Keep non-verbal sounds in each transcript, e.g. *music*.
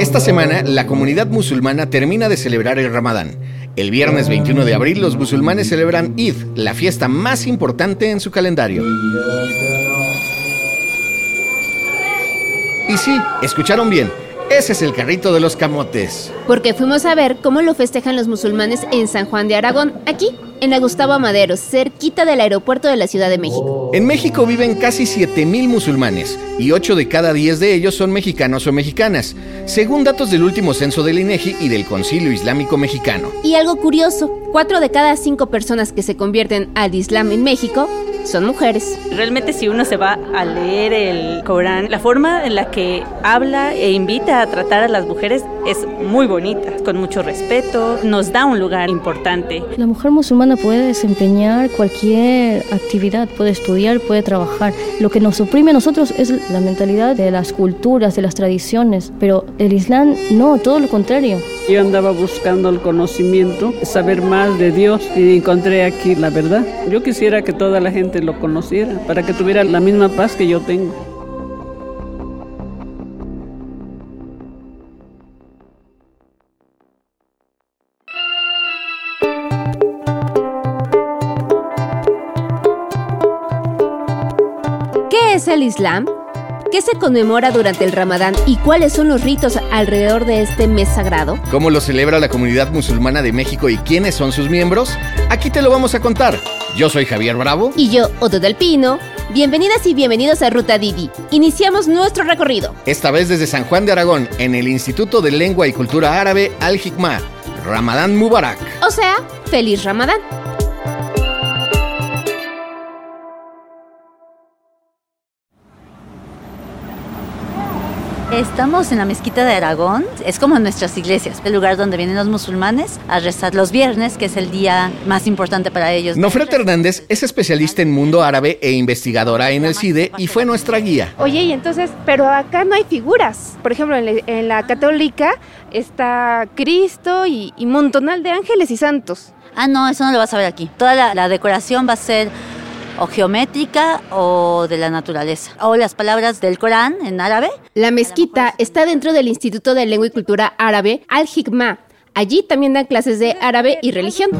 Esta semana, la comunidad musulmana termina de celebrar el Ramadán. El viernes 21 de abril, los musulmanes celebran Eid, la fiesta más importante en su calendario. Y sí, escucharon bien, ese es el carrito de los camotes. Porque fuimos a ver cómo lo festejan los musulmanes en San Juan de Aragón, aquí, en la Gustavo Madero, cerquita del aeropuerto de la Ciudad de México. En México viven casi 7.000 musulmanes y 8 de cada 10 de ellos son mexicanos o mexicanas, según datos del último censo del INEGI y del Concilio Islámico Mexicano. Y algo curioso, 4 de cada 5 personas que se convierten al Islam en México son mujeres. Realmente si uno se va a leer el Corán, la forma en la que habla e invita a tratar a las mujeres es muy bonita, con mucho respeto, nos da un lugar importante. La mujer musulmana puede desempeñar cualquier actividad, puede estudiar, puede trabajar. Lo que nos oprime a nosotros es la mentalidad de las culturas, de las tradiciones, pero el Islam no, todo lo contrario. Yo andaba buscando el conocimiento, saber más de Dios y encontré aquí la verdad. Yo quisiera que toda la gente lo conociera para que tuviera la misma paz que yo tengo. ¿Qué es el Islam? ¿Qué se conmemora durante el Ramadán y cuáles son los ritos alrededor de este mes sagrado? ¿Cómo lo celebra la comunidad musulmana de México y quiénes son sus miembros? Aquí te lo vamos a contar. Yo soy Javier Bravo. Y yo, Otto del Pino. Bienvenidas y bienvenidos a Ruta Didi. Iniciamos nuestro recorrido. Esta vez desde San Juan de Aragón, en el Instituto de Lengua y Cultura Árabe Al Hikmah. Ramadán Mubarak. O sea, feliz Ramadán. Estamos en la mezquita de Aragón, es como nuestras iglesias, el lugar donde vienen los musulmanes a rezar los viernes, que es el día más importante para ellos. Nofret Hernández es especialista en mundo árabe e investigadora en el CIDE y fue nuestra guía. Oye, y entonces, pero acá no hay figuras. Por ejemplo, en la, en la católica está Cristo y, y montonal de ángeles y santos. Ah, no, eso no lo vas a ver aquí. Toda la, la decoración va a ser o geométrica o de la naturaleza. O las palabras del Corán en árabe. La mezquita está dentro del Instituto de Lengua y Cultura Árabe Al Hikmah. Allí también dan clases de árabe y religión.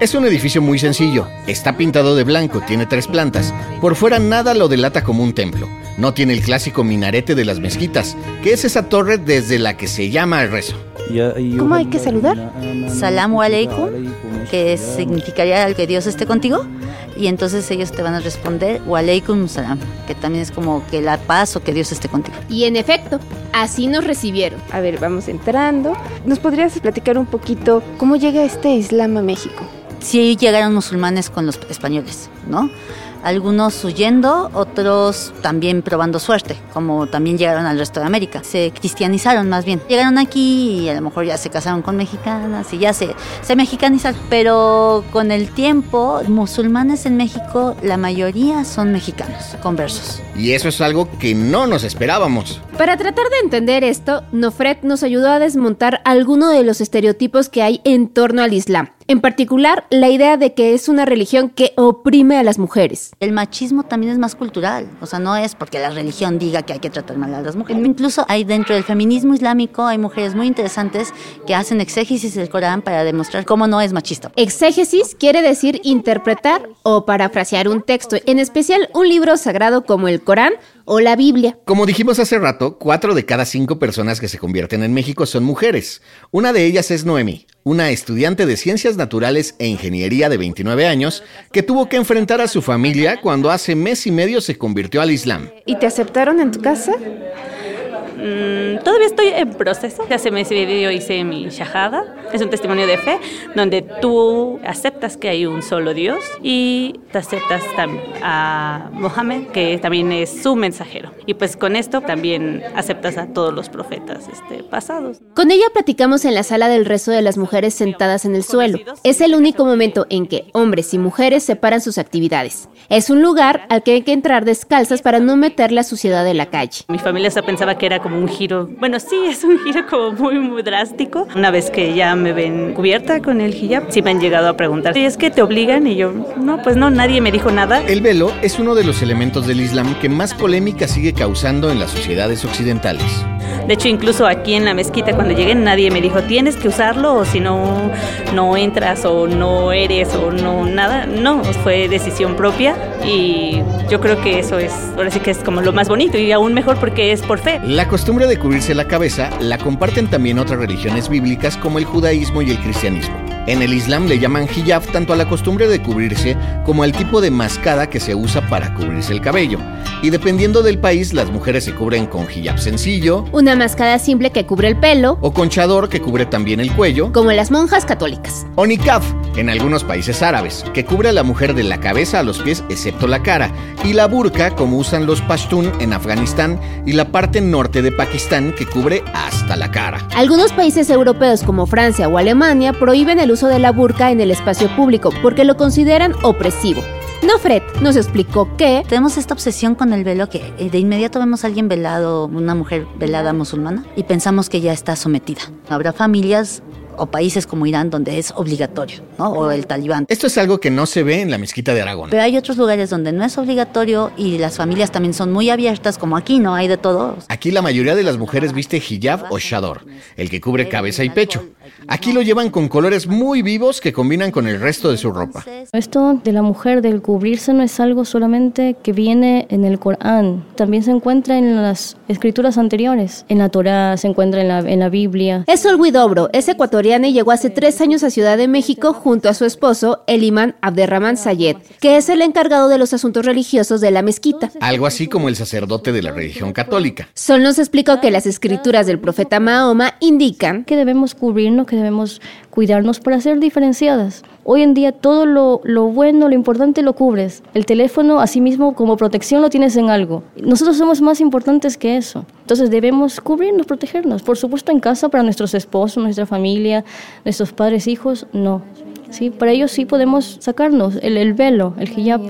Es un edificio muy sencillo. Está pintado de blanco, tiene tres plantas. Por fuera nada lo delata como un templo. No tiene el clásico minarete de las mezquitas, que es esa torre desde la que se llama el rezo. ¿Cómo hay que saludar? Salamu alaikum, que significaría que Dios esté contigo. Y entonces ellos te van a responder wa alaikum salam, que también es como que la paz o que Dios esté contigo. Y en efecto, así nos recibieron. A ver, vamos entrando. ¿Nos podrías platicar un poquito cómo llega este Islam a México? Sí llegaron musulmanes con los españoles, ¿no? Algunos huyendo, otros también probando suerte, como también llegaron al resto de América. Se cristianizaron más bien. Llegaron aquí y a lo mejor ya se casaron con mexicanas y ya se, se mexicanizaron. Pero con el tiempo, musulmanes en México, la mayoría son mexicanos, conversos. Y eso es algo que no nos esperábamos. Para tratar de entender esto, Nofret nos ayudó a desmontar algunos de los estereotipos que hay en torno al Islam. En particular, la idea de que es una religión que oprime a las mujeres. El machismo también es más cultural, o sea, no es porque la religión diga que hay que tratar mal a las mujeres. Incluso hay dentro del feminismo islámico, hay mujeres muy interesantes que hacen exégesis del Corán para demostrar cómo no es machista. Exégesis quiere decir interpretar o parafrasear un texto, en especial un libro sagrado como el Corán o la Biblia. Como dijimos hace rato, cuatro de cada cinco personas que se convierten en México son mujeres. Una de ellas es Noemi, una estudiante de ciencias naturales e ingeniería de 29 años que tuvo que enfrentar a su familia cuando hace mes y medio se convirtió al Islam. ¿Y te aceptaron en tu casa? Mm, todavía estoy en proceso. Hace mes y medio hice mi shahada. Es un testimonio de fe donde tú aceptas que hay un solo Dios y te aceptas también a Mohammed, que también es su mensajero. Y pues con esto también aceptas a todos los profetas este, pasados. Con ella platicamos en la sala del rezo de las mujeres sentadas en el suelo. Es el único momento en que hombres y mujeres separan sus actividades. Es un lugar al que hay que entrar descalzas para no meter la suciedad de la calle. Mi familia se pensaba que era como como un giro, bueno, sí, es un giro como muy, muy drástico. Una vez que ya me ven cubierta con el hijab, sí me han llegado a preguntar, ¿y es que te obligan? Y yo, no, pues no, nadie me dijo nada. El velo es uno de los elementos del Islam que más polémica sigue causando en las sociedades occidentales. De hecho, incluso aquí en la mezquita cuando llegué nadie me dijo tienes que usarlo o si no, no entras o no eres o no nada. No, fue decisión propia y yo creo que eso es, ahora sí que es como lo más bonito y aún mejor porque es por fe. La costumbre de cubrirse la cabeza la comparten también otras religiones bíblicas como el judaísmo y el cristianismo. En el Islam le llaman hijab tanto a la costumbre de cubrirse como al tipo de mascada que se usa para cubrirse el cabello. Y dependiendo del país, las mujeres se cubren con hijab sencillo, Una mascada simple que cubre el pelo, o con chador que cubre también el cuello, como las monjas católicas. o niqab en algunos países árabes, que cubre a la mujer de la cabeza a los pies excepto la cara, y la burka como usan los pashtun en Afganistán y la parte norte de Pakistán que cubre hasta la cara. Algunos países europeos como Francia o Alemania prohíben el uso de la burka en el espacio público porque lo consideran opresivo. Nofret nos explicó que Tenemos esta obsesión con el velo que eh, de inmediato vemos a alguien velado, una mujer velada musulmana, y pensamos que ya está sometida. Habrá familias o países como Irán donde es obligatorio, ¿no? O el talibán. Esto es algo que no se ve en la mezquita de Aragón. Pero hay otros lugares donde no es obligatorio y las familias también son muy abiertas, como aquí, ¿no? Hay de todo. Aquí la mayoría de las mujeres viste hijab o shador, el que cubre cabeza y pecho. Aquí lo llevan con colores muy vivos que combinan con el resto de su ropa. Esto de la mujer, del cubrirse, no es algo solamente que viene en el Corán, también se encuentra en las escrituras anteriores. En la Torá, se encuentra en la, en la Biblia. es Sol es ecuatoriana y llegó hace tres años a Ciudad de México junto a su esposo, el imán Abderrahman Sayed, que es el encargado de los asuntos religiosos de la mezquita. Algo así como el sacerdote de la religión católica. Sol nos explicó que las escrituras del profeta Mahoma indican que debemos cubrirnos, que debemos cuidarnos para ser diferenciadas. Hoy en día todo lo, lo bueno, lo importante lo cubres. El teléfono, asimismo, como protección lo tienes en algo. Nosotros somos más importantes que eso. Entonces debemos cubrirnos, protegernos. Por supuesto en casa para nuestros esposos, nuestra familia, nuestros padres, hijos, no. Sí, para ellos sí podemos sacarnos el, el velo, el hijab.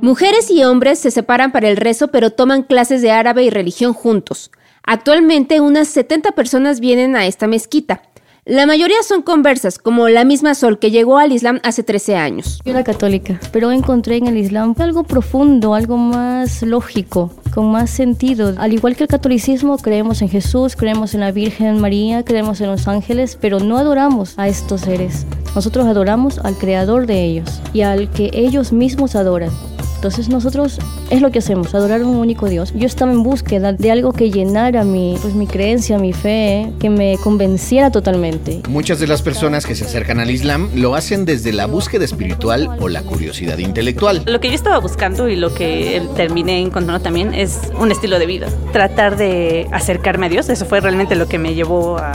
Mujeres y hombres se separan para el rezo, pero toman clases de árabe y religión juntos. Actualmente unas 70 personas vienen a esta mezquita. La mayoría son conversas, como la misma Sol que llegó al Islam hace 13 años. Yo era católica, pero encontré en el Islam algo profundo, algo más lógico, con más sentido. Al igual que el catolicismo, creemos en Jesús, creemos en la Virgen María, creemos en los ángeles, pero no adoramos a estos seres. Nosotros adoramos al creador de ellos y al que ellos mismos adoran. Entonces nosotros es lo que hacemos, adorar a un único Dios. Yo estaba en búsqueda de algo que llenara mi, pues, mi creencia, mi fe, que me convenciera totalmente. Muchas de las personas que se acercan al Islam lo hacen desde la búsqueda espiritual o la curiosidad intelectual. Lo que yo estaba buscando y lo que terminé encontrando también es un estilo de vida. Tratar de acercarme a Dios, eso fue realmente lo que me llevó a,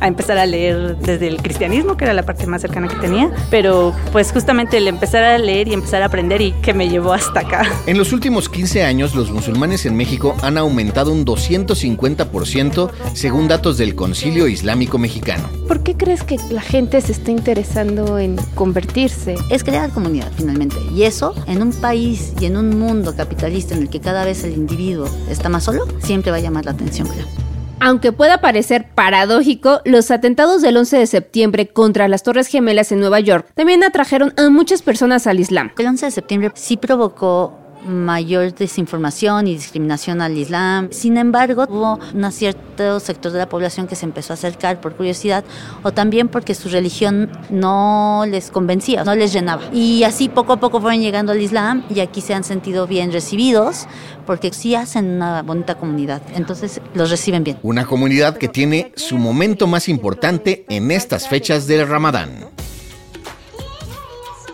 a empezar a leer desde el cristianismo, que era la parte más cercana que tenía, pero pues justamente el empezar a leer y empezar a aprender y que me llevó hasta acá. En los últimos 15 años, los musulmanes en México han aumentado un 250% según datos del Concilio Islámico Mexicano. ¿Por qué crees que la gente se está interesando en convertirse? Es crear comunidad finalmente. Y eso, en un país y en un mundo capitalista en el que cada vez el individuo está más solo, siempre va a llamar la atención, creo. Aunque pueda parecer paradójico, los atentados del 11 de septiembre contra las Torres Gemelas en Nueva York también atrajeron a muchas personas al Islam. El 11 de septiembre sí provocó mayor desinformación y discriminación al Islam. Sin embargo, hubo un cierto sector de la población que se empezó a acercar por curiosidad o también porque su religión no les convencía, no les llenaba. Y así poco a poco fueron llegando al Islam y aquí se han sentido bien recibidos porque sí hacen una bonita comunidad. Entonces los reciben bien. Una comunidad que tiene su momento más importante en estas fechas del Ramadán.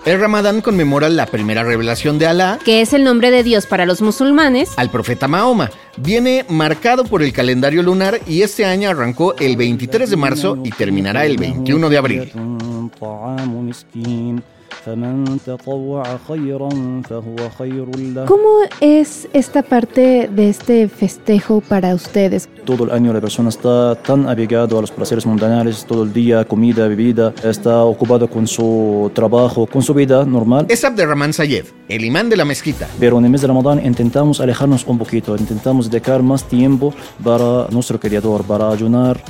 El Ramadán conmemora la primera revelación de Alá que es el nombre de Dios para los musulmanes, al profeta Mahoma. Viene marcado por el calendario lunar y este año arrancó el 23 de marzo y terminará el 21 de abril. ¿Cómo es esta parte de este festejo para ustedes? Todo el año la persona está tan apegado a los placeres mundanales, todo el día, comida, bebida, está ocupado con su trabajo, con su vida normal. Es Abderrahman Sayed, el imán de la mezquita. Pero en el mes de Ramadán intentamos alejarnos un poquito, intentamos dedicar más tiempo para nuestro Creador, para ayunar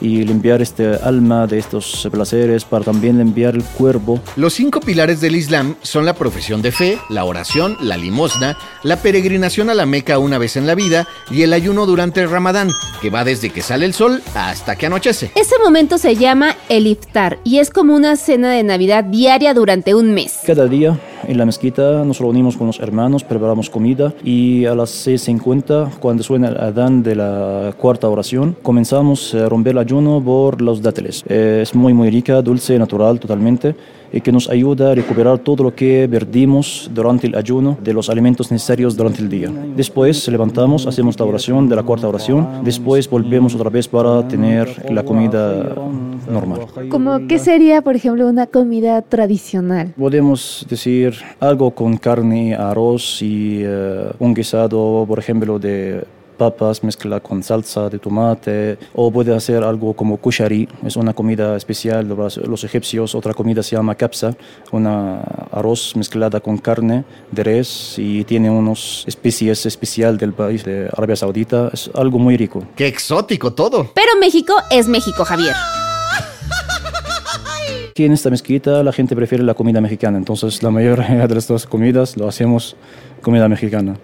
y limpiar este alma de estos placeres para también limpiar el cuerpo. Los cinco pilares del Islam son la profesión de fe, la oración, la limosna, la peregrinación a la Meca una vez en la vida y el ayuno durante el Ramadán, que va desde que sale el sol hasta que anochece. Ese momento se llama el iftar y es como una cena de Navidad diaria durante un mes. Cada día en la mezquita nos reunimos con los hermanos, preparamos comida y a las 6.50, cuando suena el adán de la cuarta oración, comenzamos a romper el ayuno por los dátiles. Es muy, muy rica, dulce, natural totalmente y que nos ayuda a recuperar todo lo que perdimos durante el ayuno de los alimentos necesarios durante el día. Después levantamos, hacemos la oración de la cuarta oración, después volvemos otra vez para tener la comida normal. ¿Cómo qué sería, por ejemplo, una comida tradicional? Podemos decir algo con carne, arroz y eh, un guisado, por ejemplo, de papas mezcla con salsa de tomate o puede hacer algo como kushari, es una comida especial de los egipcios, otra comida se llama kapsa, una arroz mezclada con carne de res y tiene unos especies especial del país de Arabia Saudita, es algo muy rico. ¡Qué exótico todo! Pero México es México, Javier. Aquí en esta mezquita la gente prefiere la comida mexicana, entonces la mayoría *laughs* de las dos comidas lo hacemos comida mexicana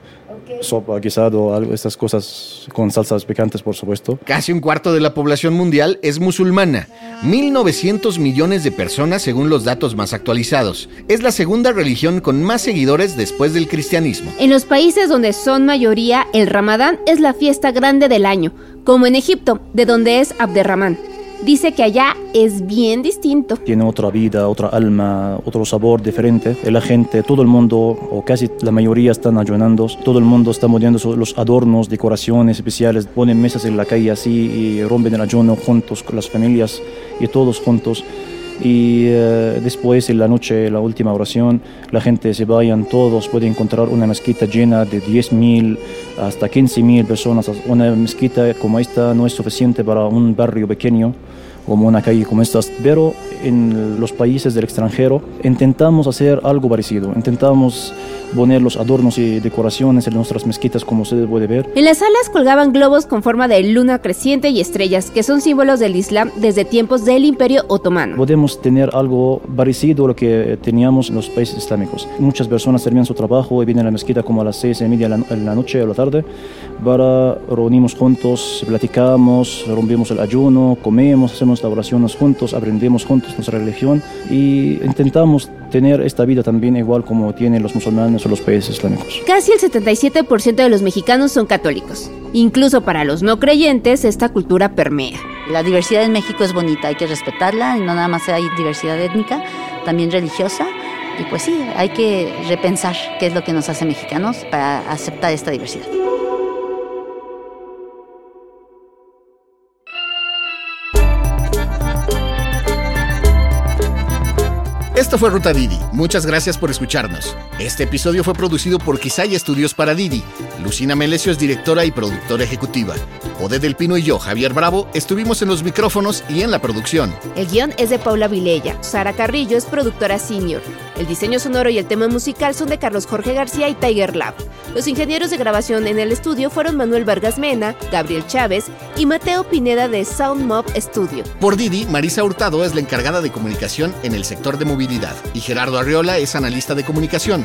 sopa, guisado, algo, estas cosas con salsas picantes, por supuesto. Casi un cuarto de la población mundial es musulmana. 1.900 millones de personas según los datos más actualizados. Es la segunda religión con más seguidores después del cristianismo. En los países donde son mayoría, el Ramadán es la fiesta grande del año, como en Egipto, de donde es Abderramán dice que allá es bien distinto. Tiene otra vida, otra alma, otro sabor diferente. La gente, todo el mundo, o casi la mayoría están ayunando, todo el mundo está moviendo los adornos, decoraciones especiales, ponen mesas en la calle así y rompen el ayuno juntos con las familias y todos juntos y eh, después en la noche, la última oración, la gente se vayan todos, puede encontrar una mezquita llena de 10.000 hasta 15.000 personas. Una mezquita como esta no es suficiente para un barrio pequeño como una calle como estas, pero en los países del extranjero intentamos hacer algo parecido, intentamos poner los adornos y decoraciones en nuestras mezquitas como se puede ver. En las salas colgaban globos con forma de luna creciente y estrellas, que son símbolos del Islam desde tiempos del Imperio Otomano. Podemos tener algo parecido a lo que teníamos en los países islámicos. Muchas personas terminan su trabajo y vienen a la mezquita como a las seis y media de la noche o la tarde para reunimos juntos, platicamos, rompemos el ayuno, comemos, hacemos las oraciones juntos, aprendemos juntos nuestra religión y intentamos tener esta vida también igual como tienen los musulmanes o los países islámicos. Casi el 77% de los mexicanos son católicos. Incluso para los no creyentes, esta cultura permea. La diversidad en México es bonita, hay que respetarla y no nada más hay diversidad étnica, también religiosa. Y pues sí, hay que repensar qué es lo que nos hace mexicanos para aceptar esta diversidad. Esto fue Ruta Didi. Muchas gracias por escucharnos. Este episodio fue producido por Quisaya Estudios para Didi. Lucina Melesio es directora y productora ejecutiva. Ode del Pino y yo, Javier Bravo, estuvimos en los micrófonos y en la producción. El guion es de Paula Vilella. Sara Carrillo es productora senior. El diseño sonoro y el tema musical son de Carlos Jorge García y Tiger Lab. Los ingenieros de grabación en el estudio fueron Manuel Vargas Mena, Gabriel Chávez y Mateo Pineda de Sound Mob Studio. Por Didi, Marisa Hurtado es la encargada de comunicación en el sector de movilidad y Gerardo Arriola es analista de comunicación.